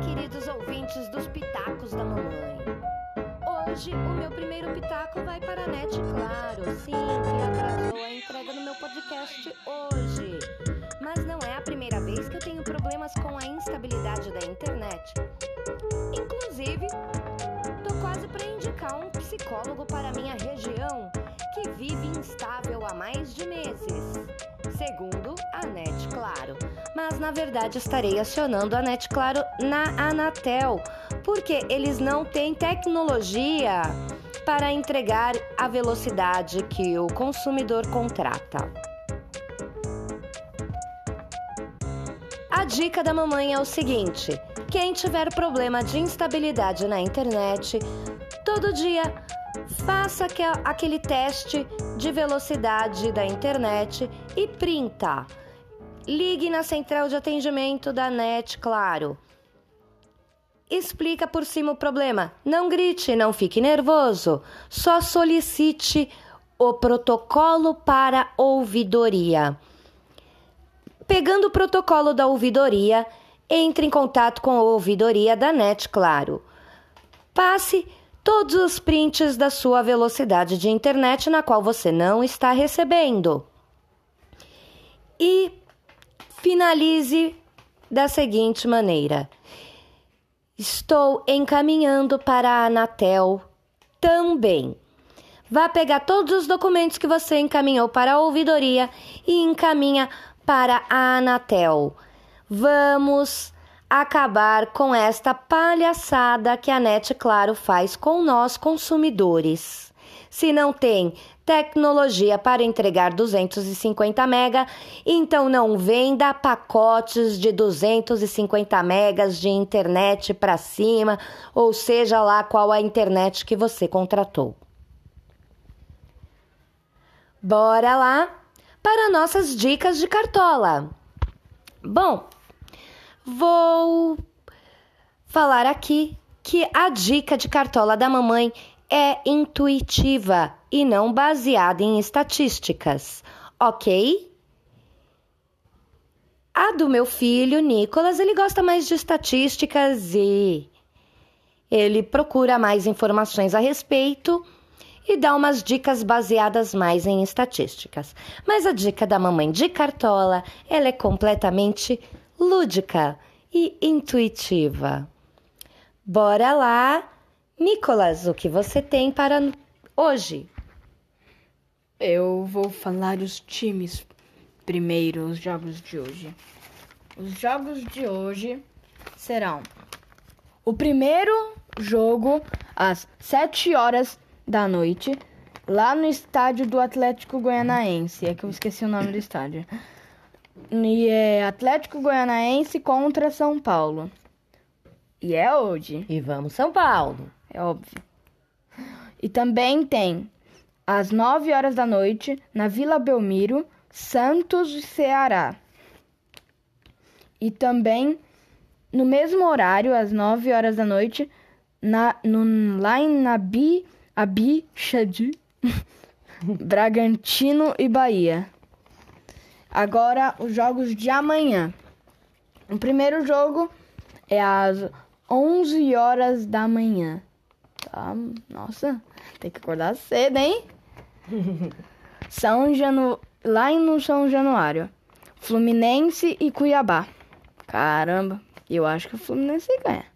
Queridos ouvintes dos Pitacos da Mamãe. Hoje o meu primeiro pitaco vai para a NET Claro, sim, que atrasou a entrega do meu podcast hoje. Mas não é a primeira vez que eu tenho problemas com a instabilidade da internet. Inclusive, tô quase para indicar um psicólogo para minha região que vive instável há mais de meses. Segundo a NET Claro. Mas na verdade estarei acionando a NET Claro na Anatel, porque eles não têm tecnologia para entregar a velocidade que o consumidor contrata. A dica da mamãe é o seguinte: quem tiver problema de instabilidade na internet, todo dia faça aquele teste de velocidade da internet e printa. Ligue na central de atendimento da NET, claro. Explica por cima o problema. Não grite, não fique nervoso. Só solicite o protocolo para ouvidoria. Pegando o protocolo da ouvidoria, entre em contato com a ouvidoria da NET, claro. Passe todos os prints da sua velocidade de internet na qual você não está recebendo. E finalize da seguinte maneira: Estou encaminhando para a Anatel também. Vá pegar todos os documentos que você encaminhou para a ouvidoria e encaminha para a Anatel. Vamos acabar com esta palhaçada que a NET Claro faz com nós consumidores. Se não tem tecnologia para entregar 250 mega, então não venda pacotes de 250 megas de internet para cima, ou seja lá qual a internet que você contratou. Bora lá para nossas dicas de cartola. Bom, vou falar aqui que a dica de cartola da mamãe é intuitiva e não baseada em estatísticas, ok? A do meu filho, Nicolas, ele gosta mais de estatísticas e ele procura mais informações a respeito e dá umas dicas baseadas mais em estatísticas. Mas a dica da mamãe de cartola, ela é completamente lúdica e intuitiva. Bora lá, Nicolas, o que você tem para hoje? Eu vou falar os times primeiro, os jogos de hoje. Os jogos de hoje serão o primeiro jogo às 7 horas da noite, lá no estádio do Atlético Goianaense. É que eu esqueci o nome do estádio. E é Atlético Goianaense contra São Paulo. E é hoje. E vamos, São Paulo. É óbvio. E também tem às 9 horas da noite na Vila Belmiro, Santos, Ceará. E também no mesmo horário, às 9 horas da noite, na, no, lá em Nabi, Abi Shadi, Bragantino e Bahia. Agora, os jogos de amanhã. O primeiro jogo é às 11 horas da manhã. Tá? Nossa, tem que acordar cedo, hein? São Janu... Lá no São Januário. Fluminense e Cuiabá. Caramba, eu acho que o Fluminense ganha.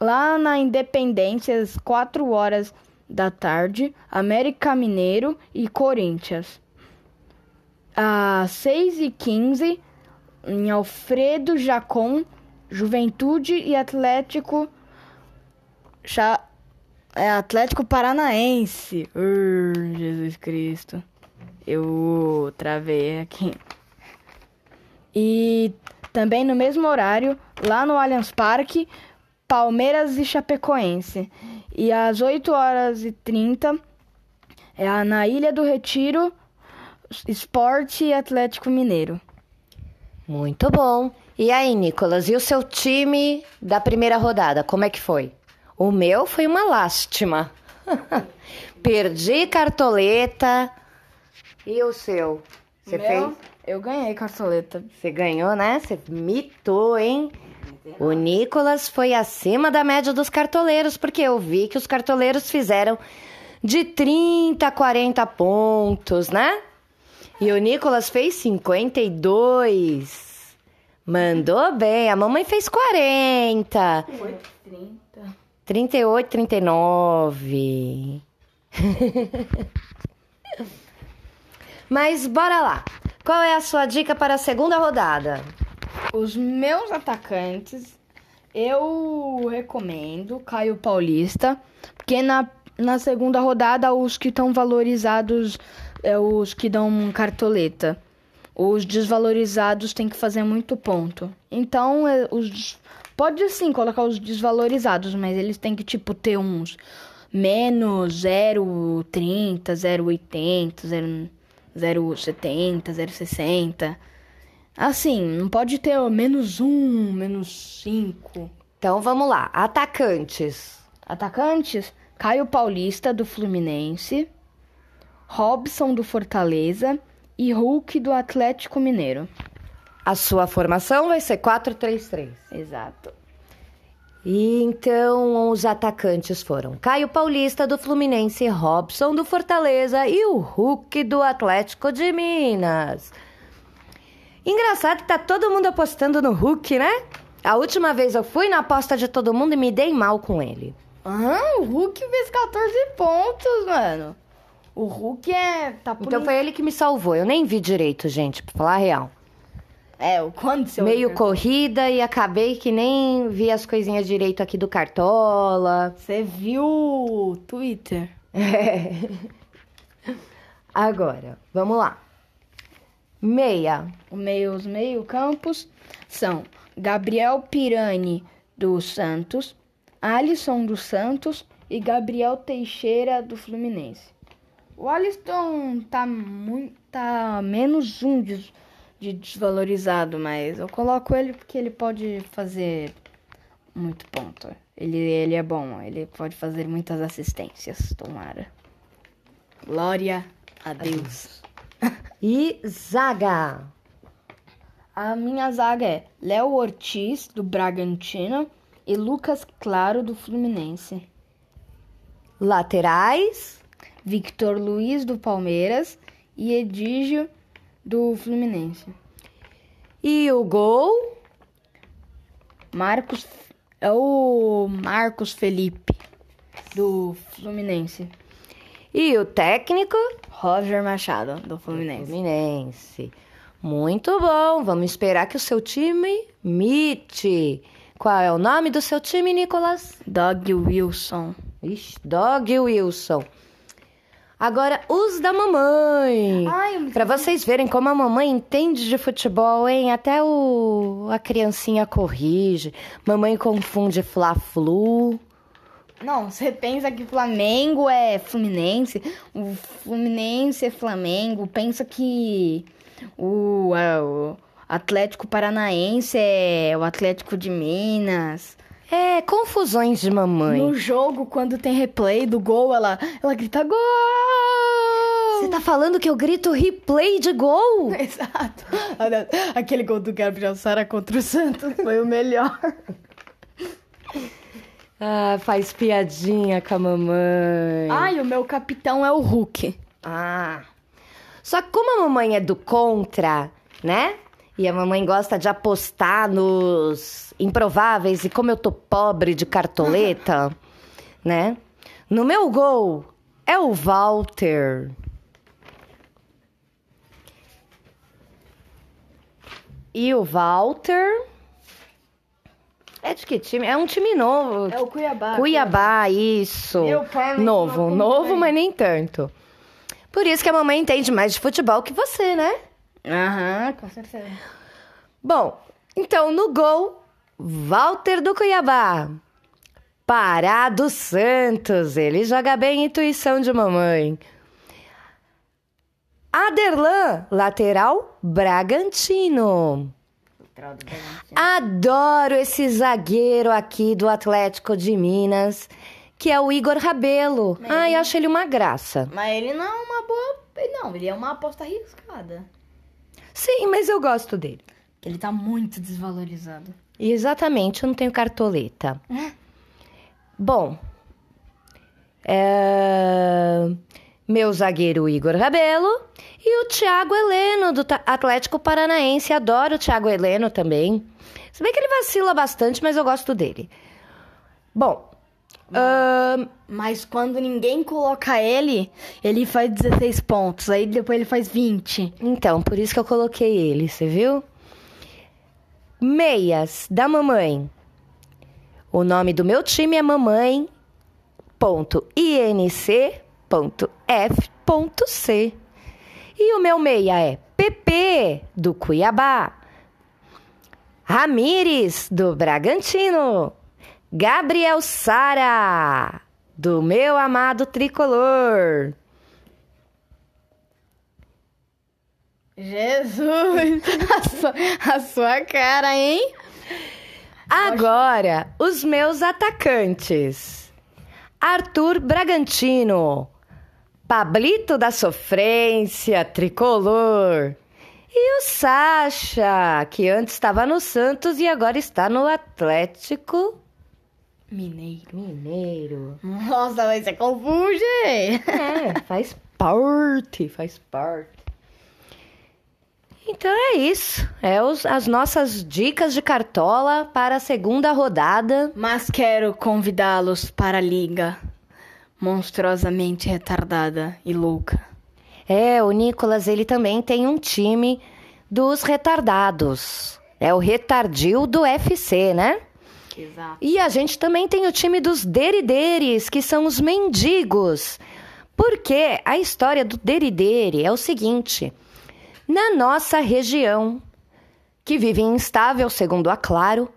Lá na Independência, às 4 horas da tarde, América Mineiro e Corinthians. Às 6 e 15 em Alfredo Jacon, Juventude e Atlético. Cha... É Atlético Paranaense. Uh, Jesus Cristo. Eu travei aqui. E também no mesmo horário, lá no Allianz Parque, Palmeiras e Chapecoense. E às 8 horas e 30 é na Ilha do Retiro, Esporte e Atlético Mineiro. Muito bom. E aí, Nicolas, e o seu time da primeira rodada, como é que foi? O meu foi uma lástima. Perdi cartoleta. E o seu? Você fez? Eu ganhei cartoleta. Você ganhou, né? Você mitou, hein? O Nicolas foi acima da média dos cartoleiros, porque eu vi que os cartoleiros fizeram de 30 a 40 pontos, né? E o Nicolas fez 52. Mandou bem. A mamãe fez 40. 8, 30. 38, 39. Mas bora lá. Qual é a sua dica para a segunda rodada? Os meus atacantes, eu recomendo Caio Paulista, porque na, na segunda rodada os que estão valorizados é os que dão cartoleta. Os desvalorizados têm que fazer muito ponto. Então, é, os pode sim colocar os desvalorizados, mas eles têm que tipo ter uns menos 0,30, 0,80, 0,70, 0,60. Assim, não pode ter menos 1, menos 5. Então vamos lá. Atacantes. Atacantes: Caio Paulista do Fluminense, Robson do Fortaleza e Hulk do Atlético Mineiro. A sua formação vai ser 4-3-3. Exato. E então os atacantes foram Caio Paulista do Fluminense, Robson do Fortaleza e o Hulk do Atlético de Minas. Engraçado que tá todo mundo apostando no Hulk, né? A última vez eu fui na aposta de todo mundo e me dei mal com ele. Ah, o Hulk fez 14 pontos, mano. O Hulk é. Tá por Então foi ele que me salvou. Eu nem vi direito, gente, pra falar a real. É, o quando seu. Meio corrida e acabei que nem vi as coisinhas direito aqui do Cartola. Você viu o Twitter? É. Agora, vamos lá. Meia. O meio, os meio-campos são Gabriel Pirani do Santos, Alisson do Santos e Gabriel Teixeira do Fluminense. O Alisson tá muito. tá menos um de, de desvalorizado, mas eu coloco ele porque ele pode fazer muito ponto. Ele, ele é bom, ele pode fazer muitas assistências, tomara. Glória a Deus. E zaga. A minha zaga é Léo Ortiz, do Bragantino, e Lucas Claro, do Fluminense. Laterais. Victor Luiz, do Palmeiras, e Edígio, do Fluminense. E o gol. Marcos. É o Marcos Felipe, do Fluminense. E o técnico. Roger Machado, do Fluminense. Fluminense. Muito bom. Vamos esperar que o seu time mite. Qual é o nome do seu time, Nicolas? Doug Wilson. Ixi, Dog Wilson. Agora, os da mamãe. Ai, Pra vocês verem como a mamãe entende de futebol, hein? Até o a criancinha corrige. Mamãe confunde Fla-Flu. Não, você pensa que Flamengo é Fluminense, o Fluminense é Flamengo, pensa que o, o Atlético Paranaense é o Atlético de Minas. É, confusões de mamãe. No jogo, quando tem replay do gol, ela, ela grita gol! Você tá falando que eu grito replay de gol? Exato. Aquele gol do Gabriel Sara contra o Santos foi o melhor. Ah, faz piadinha com a mamãe. Ai, o meu capitão é o Hulk. Ah. Só que como a mamãe é do contra, né? E a mamãe gosta de apostar nos improváveis e como eu tô pobre de cartoleta, né? No meu gol é o Walter. E o Walter é de que time? É um time novo. É o Cuiabá. Cuiabá, isso. Meu pai não novo, novo, mas nem tanto. Por isso que a mamãe entende mais de futebol que você, né? Aham, com certeza. Bom, então no gol, Walter do Cuiabá. Pará dos Santos, ele joga bem intuição de mamãe. Aderlan, lateral Bragantino. Adoro esse zagueiro aqui do Atlético de Minas, que é o Igor Rabelo. Ai, acho ele uma graça. Mas ele não é uma boa. Não, ele é uma aposta arriscada. Sim, mas eu gosto dele. Ele tá muito desvalorizado. Exatamente, eu não tenho cartoleta. Bom, é, meu zagueiro Igor Rabelo e o Thiago Heleno do Atlético Paranaense. Adoro o Thiago Heleno também. Se bem que ele vacila bastante, mas eu gosto dele. Bom, ahn, Mas quando ninguém coloca ele, ele faz 16 pontos. Aí depois ele faz 20. então, por isso que eu coloquei ele, você viu? Meias da mamãe. O nome do meu time é mamãe. Ponto INC. Ponto F. Ponto C. E o meu meia é PP do Cuiabá. Ramires do Bragantino. Gabriel Sara do meu amado tricolor. Jesus! A sua, a sua cara, hein? Agora, os meus atacantes. Arthur Bragantino. Pablito da Sofrência, tricolor. E o Sacha, que antes estava no Santos e agora está no Atlético Mineiro. Mineiro. Nossa, mas você confunde! É, faz parte, faz parte. Então é isso. É os- as nossas dicas de cartola para a segunda rodada. Mas quero convidá-los para a liga monstruosamente retardada e louca. É, o Nicolas, ele também tem um time dos retardados. É o retardil do FC, né? Exato. E a gente também tem o time dos derideres, que são os mendigos. Porque a história do deridere é o seguinte: na nossa região, que vive instável, segundo a Claro,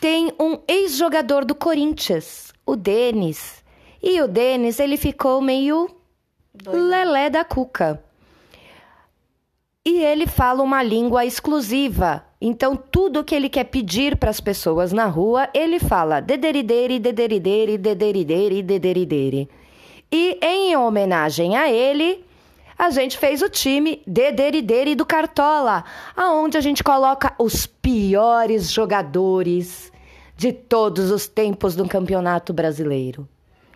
tem um ex-jogador do Corinthians, o Denis. E o Denis, ele ficou meio lelé da cuca. E ele fala uma língua exclusiva. Então, tudo que ele quer pedir para as pessoas na rua, ele fala dederidere, dederidere, dederidere, dederidere. E em homenagem a ele, a gente fez o time Dederidere do Cartola, aonde a gente coloca os piores jogadores de todos os tempos do Campeonato Brasileiro.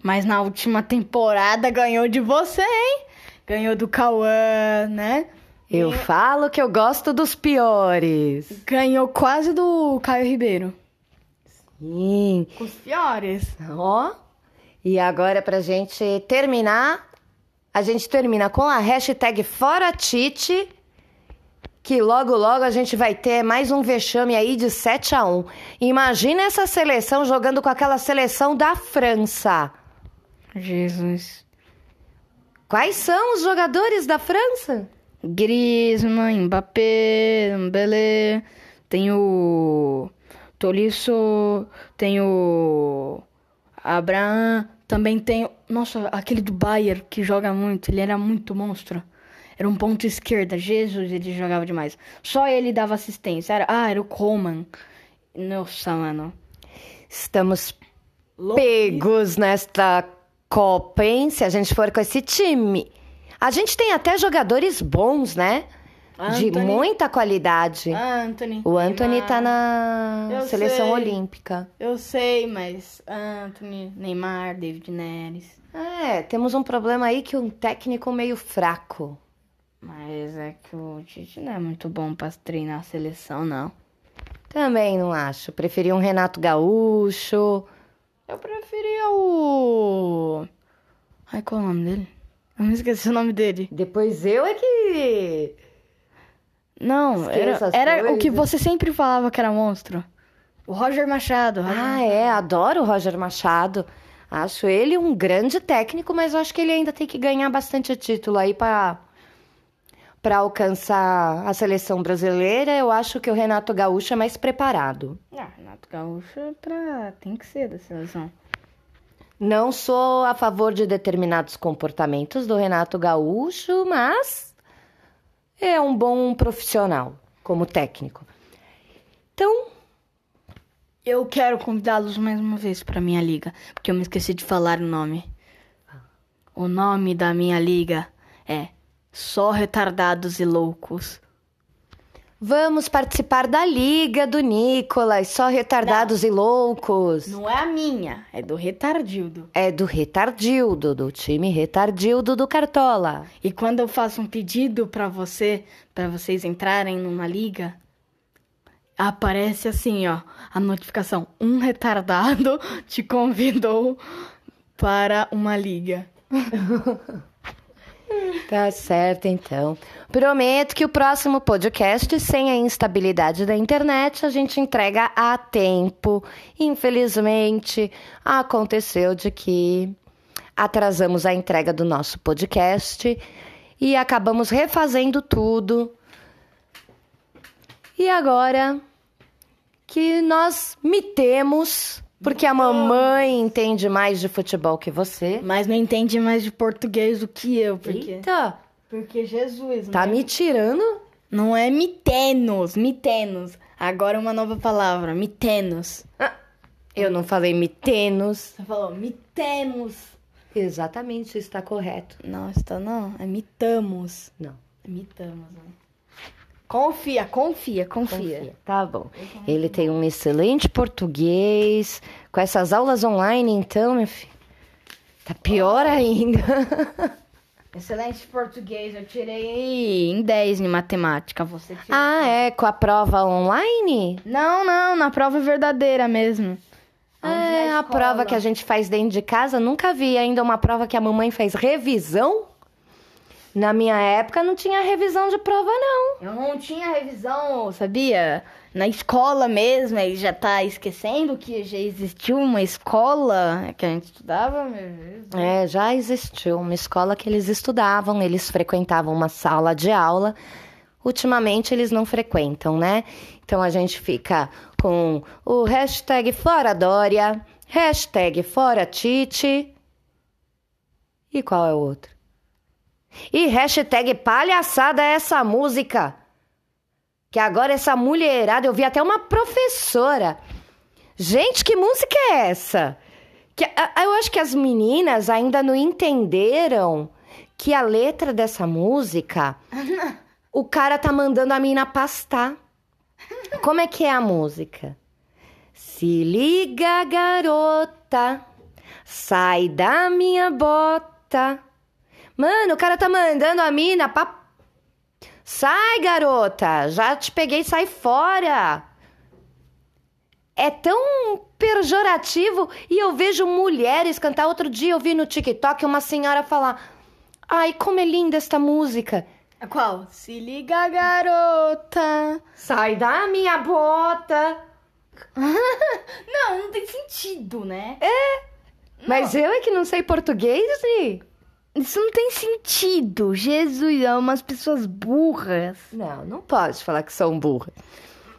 Mas na última temporada ganhou de você, hein? Ganhou do Cauã, né? Eu falo que eu gosto dos piores. Ganhou quase do Caio Ribeiro. Sim. Os piores. Ó. E agora, pra gente terminar, a gente termina com a hashtag Fora Tite, que logo, logo a gente vai ter mais um vexame aí de 7 a 1 Imagina essa seleção jogando com aquela seleção da França. Jesus. Quais são os jogadores da França? Griezmann, Mbappé, Mbele, tem o Tolisso, tem o Abraham, também tem, nossa, aquele do Bayern que joga muito, ele era muito monstro. Era um ponto esquerda, Jesus, ele jogava demais. Só ele dava assistência. Era, ah, era o Coleman. Nossa, mano. Estamos pegos nesta Copa, hein? Se a gente for com esse time. A gente tem até jogadores bons, né? De Anthony. muita qualidade. Anthony. O Anthony Neymar. tá na Eu seleção sei. olímpica. Eu sei, mas Anthony, Neymar, David Neres. É, temos um problema aí que um técnico meio fraco. Mas é que o Tite não é muito bom pra treinar a seleção, não. Também não acho. Preferi um Renato Gaúcho. Eu preferia o. Ai, qual é o nome dele? Eu me esqueci o nome dele. Depois eu é que. Não, era, era o que você sempre falava que era monstro. O Roger Machado. Roger Ah, é, adoro o Roger Machado. Acho ele um grande técnico, mas eu acho que ele ainda tem que ganhar bastante título aí para para alcançar a seleção brasileira. Eu acho que o Renato Gaúcho é mais preparado. Ah, Renato Gaúcho é pra... tem que ser da seleção. Não sou a favor de determinados comportamentos do Renato Gaúcho, mas é um bom profissional como técnico. Então, Eu quero convidá-los mais uma vez pra minha liga, porque eu me esqueci de falar o nome. O nome da minha liga é Só Retardados e Loucos. Vamos participar da Liga do Nicolas, só retardados e loucos. Não é a minha, é do retardildo. É do Retardildo, do time Retardildo do Cartola. E quando eu faço um pedido pra você, para vocês entrarem numa liga, aparece assim, ó, a notificação: um retardado te convidou para uma liga. Tá certo, então. Prometo que o próximo podcast, sem a instabilidade da internet, a gente entrega a tempo. Infelizmente, aconteceu de que atrasamos a entrega do nosso podcast e acabamos refazendo tudo. E agora que nós mitemos, porque a mamãe entende mais de futebol que você. Mas não entende mais de português do que eu, porque. Eita, Porque Jesus, tá né? me tirando? Não é mitenos, mitenos. Agora uma nova palavra, mitenos. Ah, Eu não falei mitenos. Você falou mitemos. Exatamente, está correto. Não, está não. É mitamos. Não. É mitamos, né? Confia, confia, confia. Confia. Tá bom. Ele tem um excelente português. Com essas aulas online, então, meu filho. Tá pior ainda. Excelente português, eu tirei em 10 em matemática. Você tirou. ah, é? Com a prova online? Não, não, na prova verdadeira mesmo. Onde É, a prova que a gente faz dentro de casa. Nunca vi ainda uma prova que a mamãe faz revisão. Na minha época não tinha revisão de prova, não. Eu não tinha revisão, sabia? Na escola mesmo, aí já tá esquecendo que já existiu uma escola que a gente estudava, Deus. É, já existiu uma escola que eles estudavam, eles frequentavam uma sala de aula. Ultimamente eles não frequentam, né? Então a gente fica com o hashtag Fora Dória, hashtag Fora Tite. E qual é o outro? E hashtag palhaçada essa música. Que agora essa mulherada, eu vi até uma professora. Gente, que música é essa? Que, eu acho que as meninas ainda não entenderam que a letra dessa música, o cara tá mandando a mina pastar. Como é que é a música? Se liga, garota, sai da minha bota. Mano, o cara tá mandando a mina pra. Sai, garota, já te peguei, sai fora. É tão pejorativo e eu vejo mulheres cantar. Outro dia eu vi no TikTok uma senhora falar: Ai, como é linda esta música. A qual? Se liga, garota. Sai da minha bota. não, não tem sentido, né? Mas eu é que não sei português, Gi. Isso não tem sentido. Jesus, é umas pessoas burras. Não, não pode falar que são burra.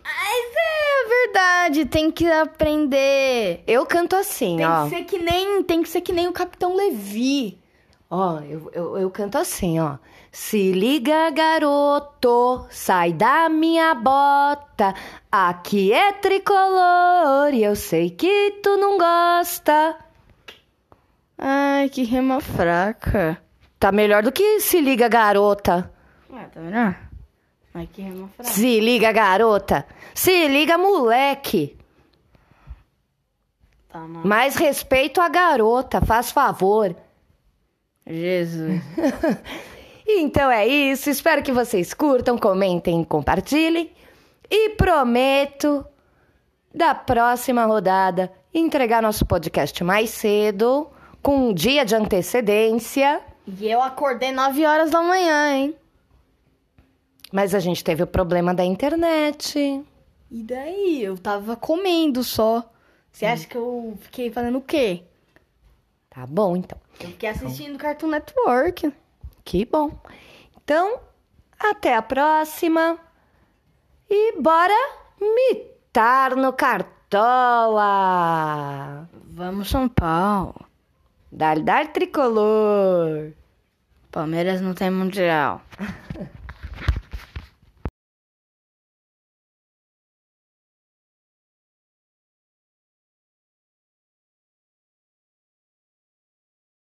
Mas é verdade, tem que aprender. Eu canto assim, Tem ó. que ser que nem, tem que ser que nem o Capitão Levi. Ó, eu, eu, eu canto assim, ó. Se liga, garoto, sai da minha bota. Aqui é tricolor e eu sei que tu não gosta. Ai, que rima fraca. Tá melhor do que se liga, garota. Ué, tá vendo? Ai, que rima fraca. Se liga, garota. Se liga, moleque. Tá, mano. Mais respeito à garota, faz favor. Jesus. Então é isso, espero que vocês curtam, comentem, compartilhem. E prometo, da próxima rodada, entregar nosso podcast mais cedo, com um dia de antecedência. E eu acordei 9 horas da manhã, hein? Mas a gente teve o problema da internet. E daí? Eu tava comendo só. Você acha que eu fiquei fazendo o quê? Tá bom, então. Eu fiquei assistindo Cartoon Network. Que bom. Então, até a próxima. E bora mitar no Cartola. Vamos, São Paulo. Dar, dar tricolor. Palmeiras não tem mundial.